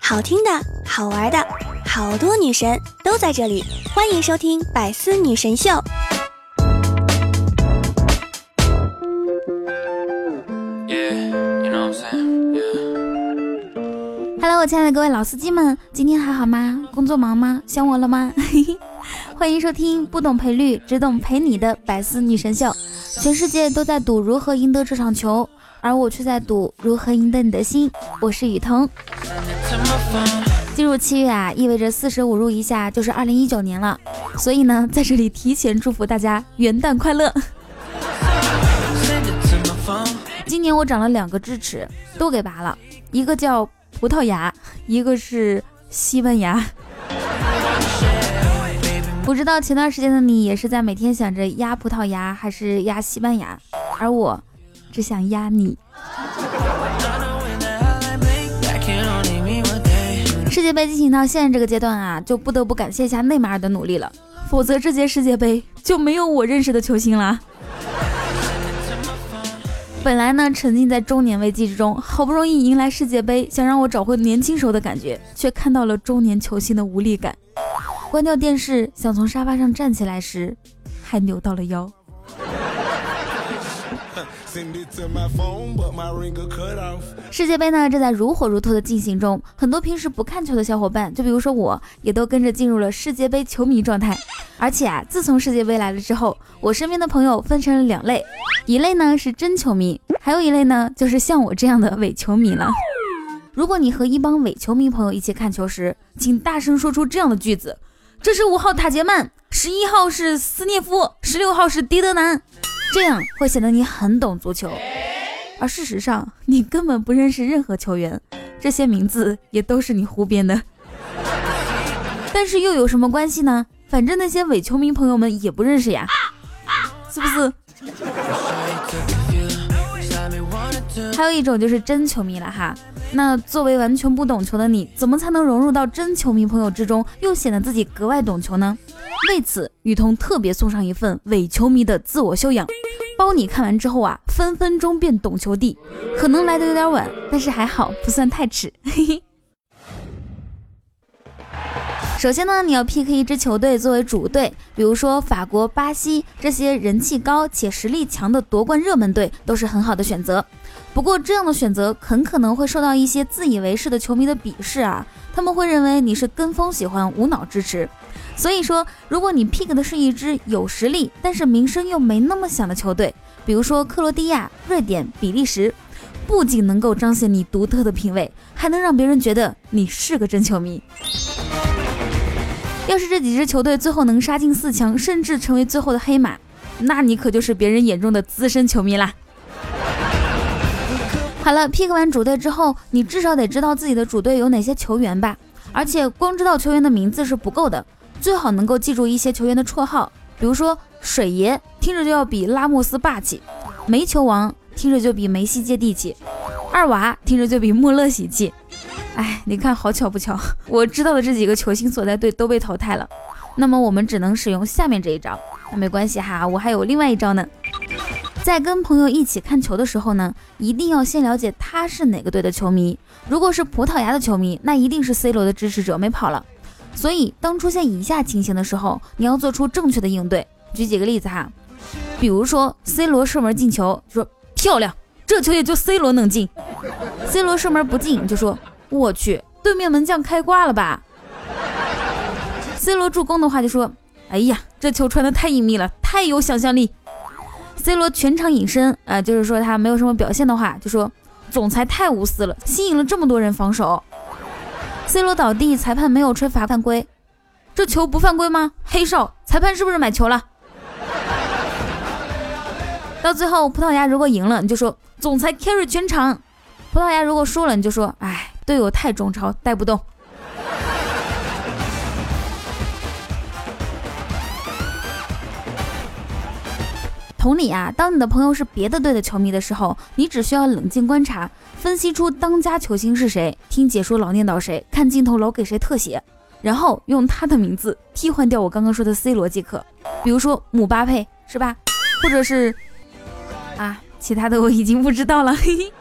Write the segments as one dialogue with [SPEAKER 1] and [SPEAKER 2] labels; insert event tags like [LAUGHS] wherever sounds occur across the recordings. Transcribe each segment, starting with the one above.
[SPEAKER 1] 好听的，好玩的，好多女神都在这里，欢迎收听《百思女神秀》。
[SPEAKER 2] Hello，我亲爱的各位老司机们，今天还好吗？工作忙吗？想我了吗？[LAUGHS] 欢迎收听不懂赔率，只懂陪你的百思女神秀。全世界都在赌如何赢得这场球，而我却在赌如何赢得你的心。我是雨桐。进入七月啊，意味着四舍五入一下就是二零一九年了，所以呢，在这里提前祝福大家元旦快乐。今年我长了两个智齿，都给拔了，一个叫。葡萄牙，一个是西班牙。不知道前段时间的你也是在每天想着压葡萄牙还是压西班牙，而我只想压你。世界杯进行到现在这个阶段啊，就不得不感谢一下内马尔的努力了，否则这届世界杯就没有我认识的球星了。本来呢，沉浸在中年危机之中，好不容易迎来世界杯，想让我找回年轻时候的感觉，却看到了中年球星的无力感。关掉电视，想从沙发上站起来时，还扭到了腰。世界杯呢正在如火如荼的进行中，很多平时不看球的小伙伴，就比如说我，也都跟着进入了世界杯球迷状态。而且啊，自从世界杯来了之后，我身边的朋友分成了两类，一类呢是真球迷，还有一类呢就是像我这样的伪球迷了。如果你和一帮伪球迷朋友一起看球时，请大声说出这样的句子：这是五号塔杰曼，十一号是斯涅夫，十六号是迪德南。这样会显得你很懂足球，而事实上你根本不认识任何球员，这些名字也都是你胡编的。但是又有什么关系呢？反正那些伪球迷朋友们也不认识呀，是不是？还有一种就是真球迷了哈。那作为完全不懂球的你，怎么才能融入到真球迷朋友之中，又显得自己格外懂球呢？为此，雨桐特别送上一份伪球迷的自我修养，包你看完之后啊，分分钟变懂球帝。可能来的有点晚，但是还好不算太迟。嘿嘿。首先呢，你要 pick 一支球队作为主队，比如说法国、巴西这些人气高且实力强的夺冠热门队，都是很好的选择。不过这样的选择很可能会受到一些自以为是的球迷的鄙视啊，他们会认为你是跟风喜欢、无脑支持。所以说，如果你 pick 的是一支有实力，但是名声又没那么响的球队，比如说克罗地亚、瑞典、比利时，不仅能够彰显你独特的品味，还能让别人觉得你是个真球迷。要是这几支球队最后能杀进四强，甚至成为最后的黑马，那你可就是别人眼中的资深球迷啦。好了，pick 完主队之后，你至少得知道自己的主队有哪些球员吧，而且光知道球员的名字是不够的。最好能够记住一些球员的绰号，比如说水爷，听着就要比拉莫斯霸气；煤球王，听着就比梅西接地气；二娃，听着就比穆勒喜气。哎，你看，好巧不巧，我知道的这几个球星所在队都被淘汰了。那么我们只能使用下面这一招。那没关系哈，我还有另外一招呢。在跟朋友一起看球的时候呢，一定要先了解他是哪个队的球迷。如果是葡萄牙的球迷，那一定是 C 罗的支持者，没跑了。所以，当出现以下情形的时候，你要做出正确的应对。举几个例子哈，比如说 C 罗射门进球，就说漂亮，这球也就 C 罗能进。C 罗射门不进，就说我去，对面门将开挂了吧。C 罗助攻的话，就说哎呀，这球传的太隐秘了，太有想象力。C 罗全场隐身，呃，就是说他没有什么表现的话，就说总裁太无私了，吸引了这么多人防守。C 罗倒地，裁判没有吹罚犯规，这球不犯规吗？黑哨，裁判是不是买球了？到最后，葡萄牙如果赢了，你就说总裁 carry 全场；葡萄牙如果输了，你就说哎，队友太中超，带不动。同理啊，当你的朋友是别的队的球迷的时候，你只需要冷静观察，分析出当家球星是谁听解说老念叨谁看镜头老给谁特写然后用他的名字替换掉我刚刚说的 c 罗即可比如说姆巴佩是吧？[LAUGHS] 或者是啊其他的我已经不知道了。嘿 [LAUGHS] 嘿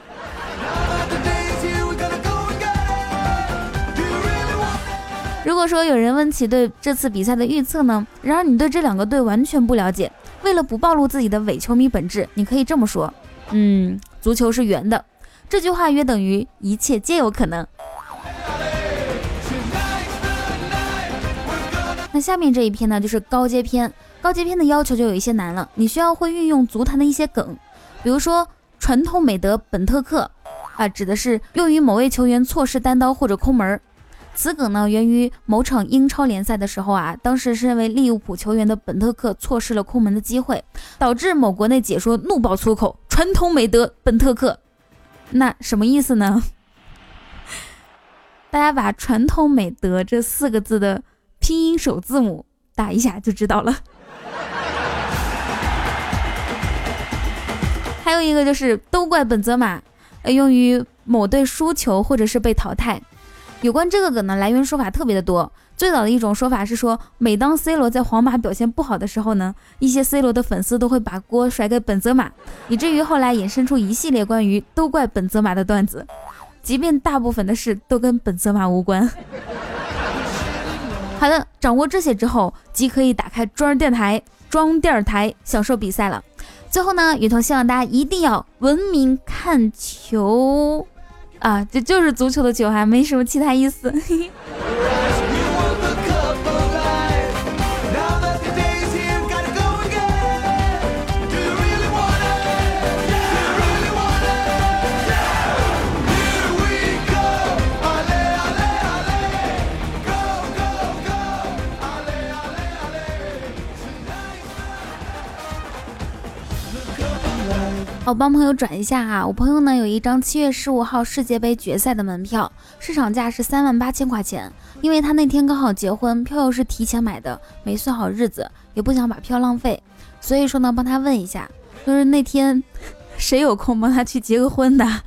[SPEAKER 2] 如果说有人问起对这次比赛的预测呢然而你对这两个队完全不了解为了不暴露自己的伪球迷本质你可以这么说。嗯。足球是圆的这句话约等于一切皆有可能。那下面这一篇呢，就是高阶篇。高阶篇的要求就有一些难了，你需要会运用足坛的一些梗，比如说传统美德本特克啊，指的是用于某位球员错失单刀或者空门。此梗呢，源于某场英超联赛的时候啊，当时是认为利物浦球员的本特克错失了空门的机会，导致某国内解说怒爆粗口：“传统美德本特克。”那什么意思呢？[LAUGHS] 大家把“传统美德”这四个字的拼音首字母打一下就知道了。[LAUGHS] 还有一个就是都怪本泽马，用于某队输球或者是被淘汰。有关这个梗呢，来源说法特别的多。最早的一种说法是说，每当 C 罗在皇马表现不好的时候呢，一些 C 罗的粉丝都会把锅甩给本泽马，以至于后来衍生出一系列关于都怪本泽马的段子，即便大部分的事都跟本泽马无关。[LAUGHS] 好的，掌握这些之后，即可以打开装电台，装电台享受比赛了。最后呢，雨桐希望大家一定要文明看球，啊，这就是足球的球，还没什么其他意思。[LAUGHS] 我帮朋友转一下哈，我朋友呢有一张七月十五号世界杯决赛的门票，市场价是三万八千块钱。因为他那天刚好结婚，票又是提前买的，没算好日子，也不想把票浪费，所以说呢，帮他问一下，就是那天 [LAUGHS] 谁有空帮他去结个婚的？[LAUGHS]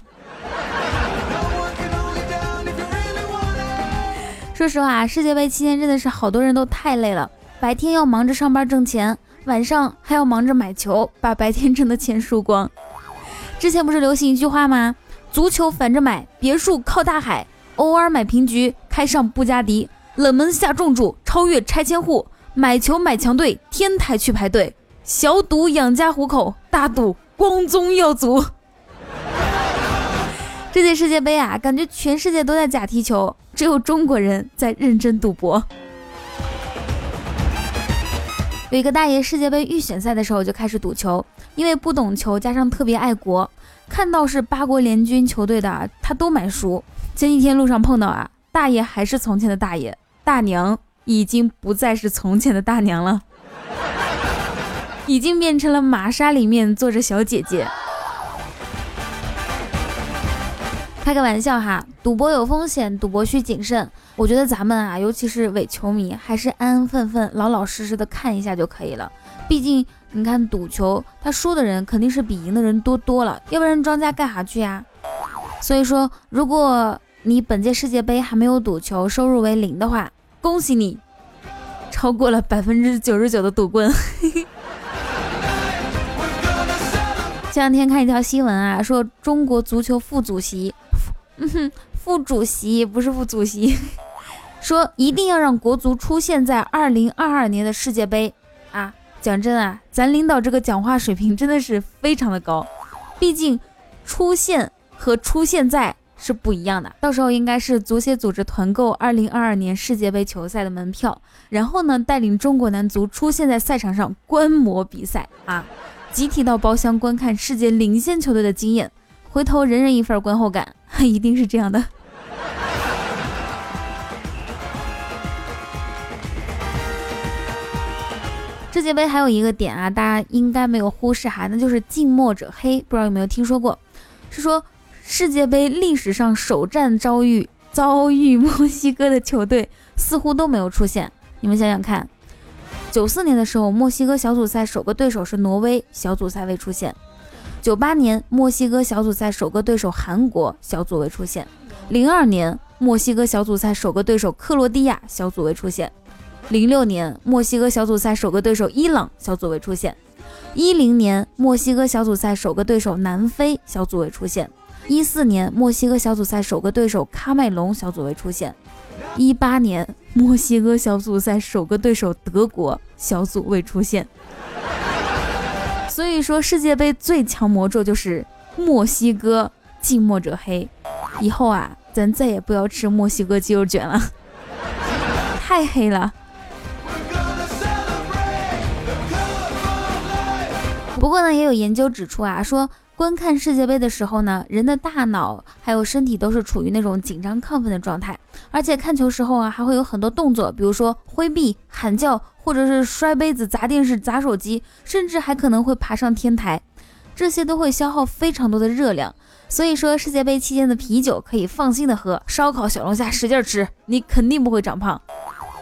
[SPEAKER 2] 说实话，世界杯期间真的是好多人都太累了，白天要忙着上班挣钱，晚上还要忙着买球，把白天挣的钱输光。之前不是流行一句话吗？足球反着买，别墅靠大海，偶尔买平局，开上布加迪，冷门下重注，超越拆迁户，买球买强队，天台去排队，小赌养家糊口，大赌光宗耀祖。[LAUGHS] 这届世界杯啊，感觉全世界都在假踢球，只有中国人在认真赌博。有一个大爷世界杯预选赛的时候就开始赌球，因为不懂球，加上特别爱国，看到是八国联军球队的，他都买输。前几天路上碰到啊，大爷还是从前的大爷，大娘已经不再是从前的大娘了，已经变成了玛莎里面坐着小姐姐。开个玩笑哈，赌博有风险，赌博需谨慎。我觉得咱们啊，尤其是伪球迷，还是安安分分、老老实实的看一下就可以了。毕竟你看赌球，他输的人肯定是比赢的人多多了，要不然庄家干啥去呀？所以说，如果你本届世界杯还没有赌球，收入为零的话，恭喜你，超过了百分之九十九的赌棍。前两天看一条新闻啊，说中国足球副主席。嗯哼，副主席不是副主席，说一定要让国足出现在二零二二年的世界杯啊！讲真啊，咱领导这个讲话水平真的是非常的高，毕竟出现和出现在是不一样的。到时候应该是足协组织团购二零二二年世界杯球赛的门票，然后呢带领中国男足出现在赛场上观摩比赛啊，集体到包厢观看世界领先球队的经验。回头人人一份观后感，[LAUGHS] 一定是这样的。世界杯还有一个点啊，大家应该没有忽视哈，那就是近墨者黑，不知道有没有听说过？是说世界杯历史上首战遭遇遭遇墨西哥的球队似乎都没有出现。你们想想看，九四年的时候，墨西哥小组赛首个对手是挪威，小组赛未出现。九八年墨西哥小组赛首个对手韩国小组未出现，零二年墨西哥小组赛首个对手克罗地亚小组未出现，零六年墨西哥小组赛首个对手伊朗小组未出现，一零年墨西哥小组赛首个对手南非小组未出现，一四年墨西哥小组赛首个对手喀麦隆小组未出现，一八年墨西哥小组赛首个对手德国小组未出现，所以说世界杯最强魔咒就是墨西哥近墨者黑。以后啊，咱再也不要吃墨西哥鸡肉卷了，太黑了。不过呢，也有研究指出啊，说观看世界杯的时候呢，人的大脑还有身体都是处于那种紧张亢奋的状态，而且看球时候啊，还会有很多动作，比如说挥臂、喊叫，或者是摔杯子、砸电视、砸手机，甚至还可能会爬上天台，这些都会消耗非常多的热量。所以说，世界杯期间的啤酒可以放心的喝，烧烤、小龙虾使劲吃，你肯定不会长胖。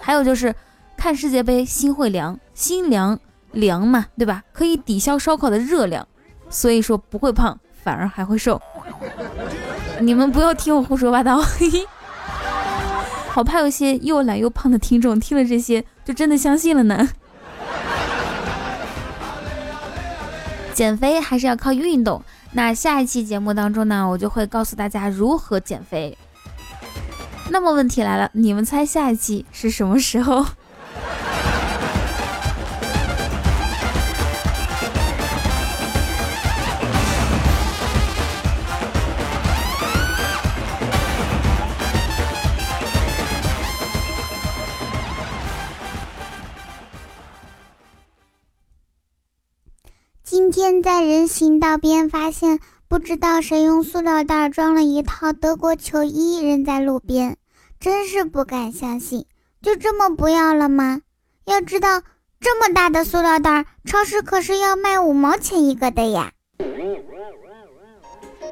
[SPEAKER 2] 还有就是看世界杯心会凉，心凉。凉嘛，对吧？可以抵消烧烤的热量，所以说不会胖，反而还会瘦。你们不要听我胡说八道，嘿 [LAUGHS] 嘿好怕有些又懒又胖的听众听了这些就真的相信了呢。减肥还是要靠运动。那下一期节目当中呢，我就会告诉大家如何减肥。那么问题来了，你们猜下一期是什么时候？
[SPEAKER 3] 现在人行道边发现，不知道谁用塑料袋装了一套德国球衣扔在路边，真是不敢相信，就这么不要了吗？要知道，这么大的塑料袋，超市可是要卖五毛钱一个的呀。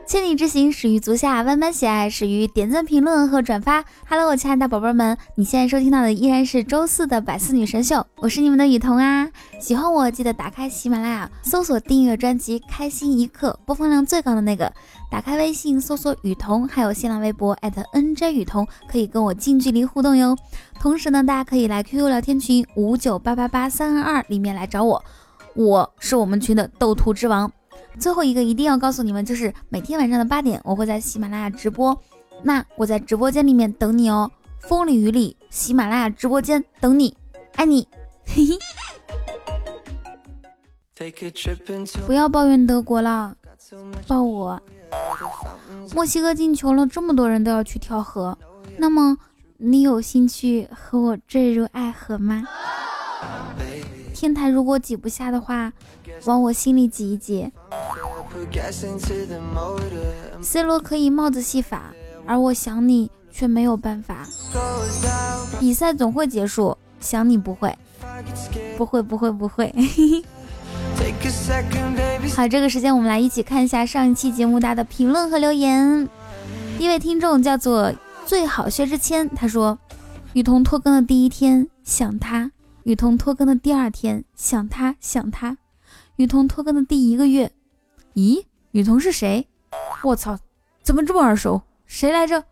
[SPEAKER 2] 千里之行，始于足下；万般喜爱，始于点赞、评论和转发。Hello，我亲爱的宝贝们，你现在收听到的依然是周四的百思女神秀，我是你们的雨桐啊。喜欢我，记得打开喜马拉雅，搜索订阅专辑《开心一刻》，播放量最高的那个。打开微信，搜索雨桐，还有新浪微博 @nj 雨桐，可以跟我近距离互动哟。同时呢，大家可以来 QQ 聊天群五九八八八三二二里面来找我，我是我们群的斗图之王。最后一个一定要告诉你们，就是每天晚上的八点，我会在喜马拉雅直播。那我在直播间里面等你哦，风里雨里，喜马拉雅直播间等你，爱你，嘿嘿。不要抱怨德国了，抱我。墨西哥进球了，这么多人都要去跳河，那么你有兴趣和我坠入爱河吗？天台如果挤不下的话，往我心里挤一挤。C 罗可以帽子戏法，而我想你却没有办法。比赛总会结束，想你不会，不会，不会，不会。[LAUGHS] 好，这个时间我们来一起看一下上一期节目大家的评论和留言。一位听众叫做最好薛之谦，他说：雨桐拖更的第一天想他。雨桐拖更的第二天，想他想他；雨桐拖更的第一个月，咦，雨桐是谁？我操，怎么这么耳熟？谁来着？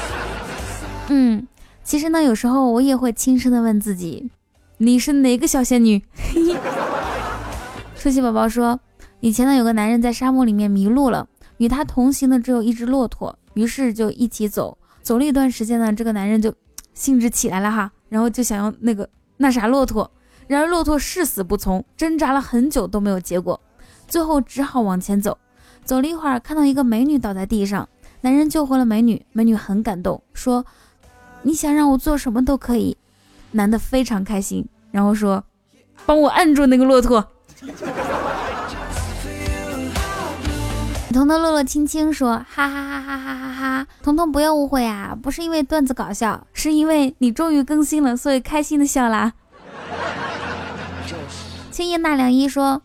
[SPEAKER 2] [LAUGHS] 嗯，其实呢，有时候我也会轻声的问自己，你是哪个小仙女？[LAUGHS] 舒淇宝宝说，以前呢，有个男人在沙漠里面迷路了，与他同行的只有一只骆驼，于是就一起走。走了一段时间呢，这个男人就兴致起来了哈，然后就想要那个。那啥骆驼，然而骆驼誓死不从，挣扎了很久都没有结果，最后只好往前走。走了一会儿，看到一个美女倒在地上，男人救活了美女。美女很感动，说：“你想让我做什么都可以。”男的非常开心，然后说：“帮我按住那个骆驼。”彤彤乐乐轻轻说：“哈哈哈哈哈哈哈！彤彤不要误会啊，不是因为段子搞笑，是因为你终于更新了，所以开心的笑啦。”青叶纳凉一说：“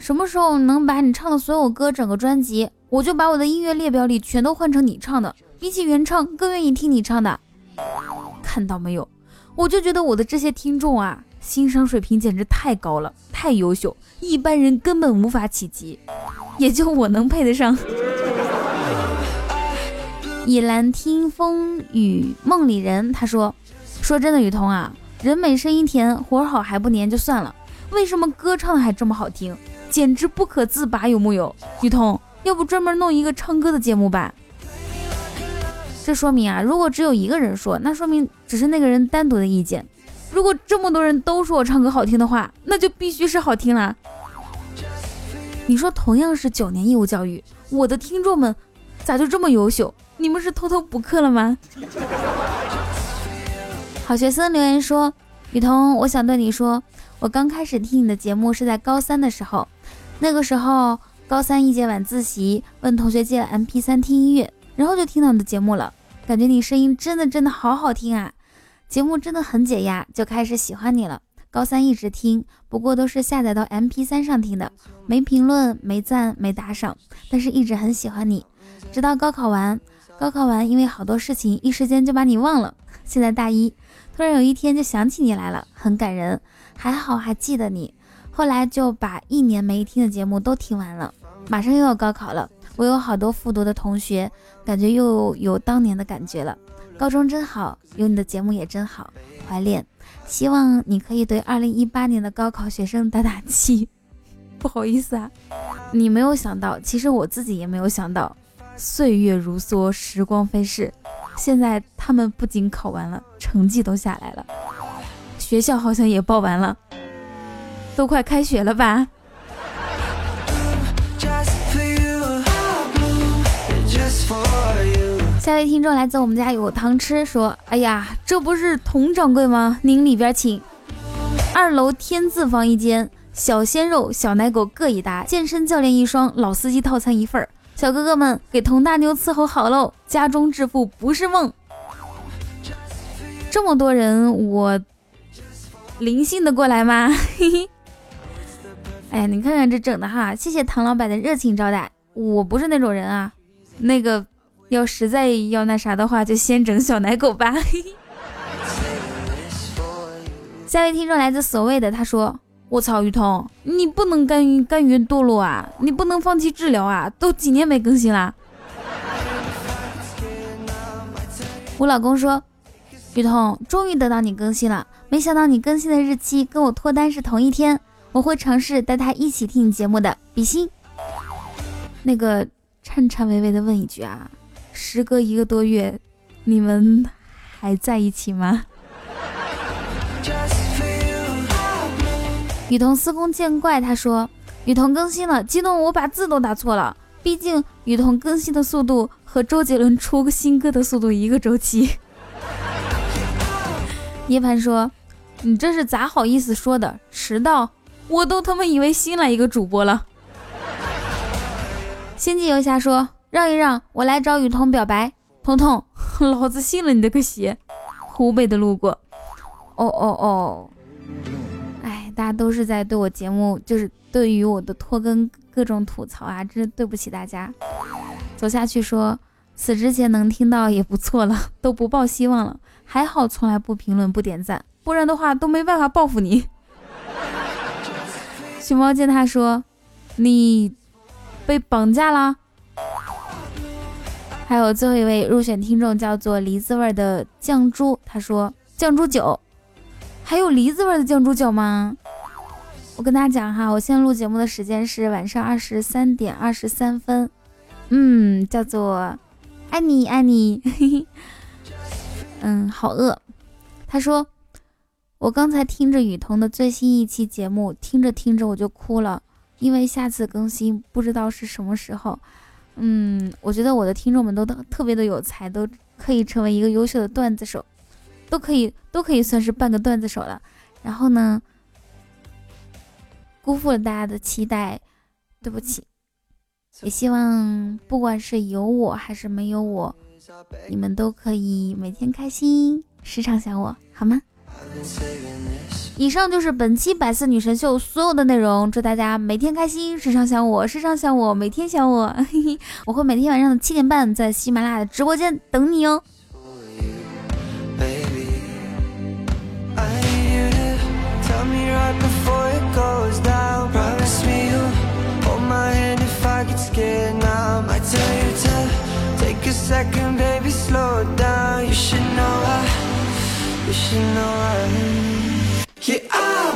[SPEAKER 2] 什么时候能把你唱的所有歌整个专辑？我就把我的音乐列表里全都换成你唱的，比起原唱更愿意听你唱的。”看到没有？我就觉得我的这些听众啊，欣赏水平简直太高了，太优秀，一般人根本无法企及。也就我能配得上。[LAUGHS] 以兰听风雨梦里人，他说：“说真的，雨桐啊，人美声音甜，活好还不粘就算了，为什么歌唱的还这么好听，简直不可自拔，有木有？雨桐，要不专门弄一个唱歌的节目吧？”这说明啊，如果只有一个人说，那说明只是那个人单独的意见；如果这么多人都说我唱歌好听的话，那就必须是好听啦。你说同样是九年义务教育，我的听众们咋就这么优秀？你们是偷偷补课了吗？好学生留言说：“雨桐，我想对你说，我刚开始听你的节目是在高三的时候，那个时候高三一节晚自习，问同学借 MP3 听音乐，然后就听到你的节目了，感觉你声音真的真的好好听啊，节目真的很解压，就开始喜欢你了。高三一直听，不过都是下载到 MP3 上听的，没评论，没赞，没打赏，但是一直很喜欢你，直到高考完，高考完因为好多事情，一时间就把你忘了，现在大一。”突然有一天就想起你来了，很感人，还好还记得你。后来就把一年没听的节目都听完了。马上又要高考了，我有好多复读的同学，感觉又有当年的感觉了。高中真好，有你的节目也真好，怀恋。希望你可以对二零一八年的高考学生打打气。[LAUGHS] 不好意思啊，你没有想到，其实我自己也没有想到，岁月如梭，时光飞逝。现在他们不仅考完了，成绩都下来了，学校好像也报完了，都快开学了吧？下位听众来自我们家有糖吃，说：“哎呀，这不是佟掌柜吗？您里边请。二楼天字房一间，小鲜肉、小奶狗各一打，健身教练一双，老司机套餐一份儿。”小哥哥们，给佟大妞伺候好喽！家中致富不是梦。这么多人，我灵性的过来吗？嘿嘿。哎，你看看这整的哈！谢谢唐老板的热情招待。我不是那种人啊。那个，要实在要那啥的话，就先整小奶狗吧。嘿嘿。下位听众来自所谓的，他说。我操，雨桐，你不能甘于甘于堕落啊！你不能放弃治疗啊！都几年没更新啦。我老公说，雨桐终于等到你更新了，没想到你更新的日期跟我脱单是同一天，我会尝试带他一起听你节目的，比心。那个颤颤巍巍的问一句啊，时隔一个多月，你们还在一起吗？雨桐司空见惯，他说：“雨桐更新了，激动我把字都打错了。毕竟雨桐更新的速度和周杰伦出新歌的速度一个周期。”涅槃说：“你这是咋好意思说的？迟到，我都他妈以为新来一个主播了。”星际游侠说：“让一让，我来找雨桐表白。”彤彤，[LAUGHS] 老子信了你的个邪！湖北的路过，哦哦哦。哎大家都是在对我节目，就是对于我的拖更各种吐槽啊，真是对不起大家。走下去说，死之前能听到也不错了，[LAUGHS] 都不抱希望了。还好从来不评论不点赞，不然的话都没办法报复你。[LAUGHS] 熊猫见他说，你被绑架啦。还有最后一位入选听众叫做梨子味的酱猪，他说酱猪酒。还有梨子味的酱猪酒吗？我跟大家讲哈，我现在录节目的时间是晚上二十三点二十三分。嗯，叫做爱你爱你。[LAUGHS] 嗯，好饿。他说，我刚才听着雨桐的最新一期节目，听着听着我就哭了，因为下次更新不知道是什么时候。嗯，我觉得我的听众们都特别的有才，都可以成为一个优秀的段子手。都可以，都可以算是半个段子手了。然后呢，辜负了大家的期待，对不起。也希望不管是有我还是没有我，你们都可以每天开心，时常想我，好吗？以上就是本期百思女神秀所有的内容。祝大家每天开心，时常想我，时常想我，每天想我。[LAUGHS] 我会每天晚上的七点半在喜马拉雅的直播间等你哦。right before it goes down emotional. Yeah, I